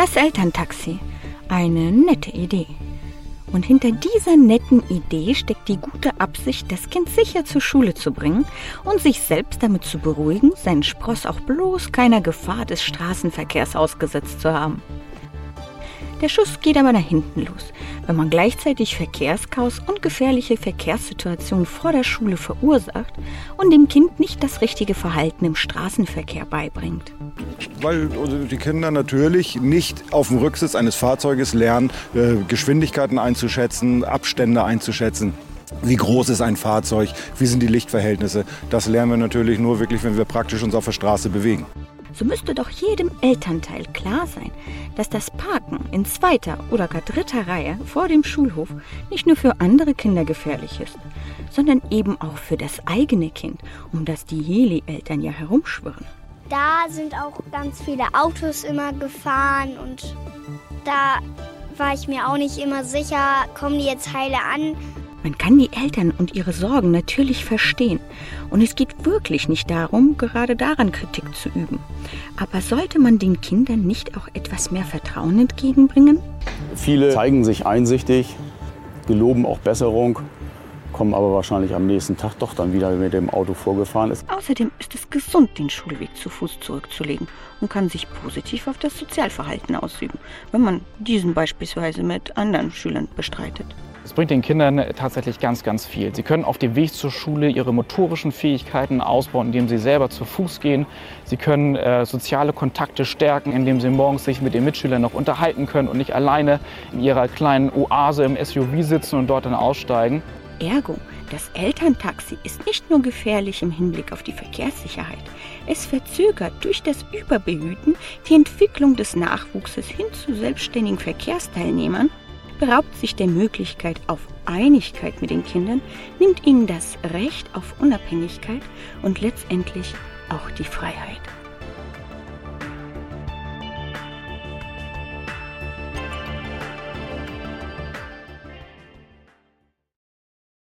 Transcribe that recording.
Das Elterntaxi. Eine nette Idee. Und hinter dieser netten Idee steckt die gute Absicht, das Kind sicher zur Schule zu bringen und sich selbst damit zu beruhigen, seinen Spross auch bloß keiner Gefahr des Straßenverkehrs ausgesetzt zu haben. Der Schuss geht aber nach hinten los, wenn man gleichzeitig Verkehrschaos und gefährliche Verkehrssituationen vor der Schule verursacht und dem Kind nicht das richtige Verhalten im Straßenverkehr beibringt. Weil die Kinder natürlich nicht auf dem Rücksitz eines Fahrzeuges lernen, äh, Geschwindigkeiten einzuschätzen, Abstände einzuschätzen. Wie groß ist ein Fahrzeug? Wie sind die Lichtverhältnisse? Das lernen wir natürlich nur wirklich, wenn wir praktisch uns auf der Straße bewegen so müsste doch jedem Elternteil klar sein, dass das Parken in zweiter oder gar dritter Reihe vor dem Schulhof nicht nur für andere Kinder gefährlich ist, sondern eben auch für das eigene Kind, um das die Heli-Eltern ja herumschwirren. Da sind auch ganz viele Autos immer gefahren und da war ich mir auch nicht immer sicher, kommen die jetzt heile an man kann die Eltern und ihre Sorgen natürlich verstehen. Und es geht wirklich nicht darum, gerade daran Kritik zu üben. Aber sollte man den Kindern nicht auch etwas mehr Vertrauen entgegenbringen? Viele zeigen sich einsichtig, geloben auch Besserung, kommen aber wahrscheinlich am nächsten Tag doch dann wieder mit dem Auto vorgefahren ist. Außerdem ist es gesund, den Schulweg zu Fuß zurückzulegen und kann sich positiv auf das Sozialverhalten ausüben, wenn man diesen beispielsweise mit anderen Schülern bestreitet. Es bringt den Kindern tatsächlich ganz, ganz viel. Sie können auf dem Weg zur Schule ihre motorischen Fähigkeiten ausbauen, indem sie selber zu Fuß gehen. Sie können äh, soziale Kontakte stärken, indem sie morgens sich mit den Mitschülern noch unterhalten können und nicht alleine in ihrer kleinen Oase im SUV sitzen und dort dann aussteigen. Ergo, das Elterntaxi ist nicht nur gefährlich im Hinblick auf die Verkehrssicherheit, es verzögert durch das Überbehüten die Entwicklung des Nachwuchses hin zu selbstständigen Verkehrsteilnehmern beraubt sich der Möglichkeit auf Einigkeit mit den Kindern, nimmt ihnen das Recht auf Unabhängigkeit und letztendlich auch die Freiheit.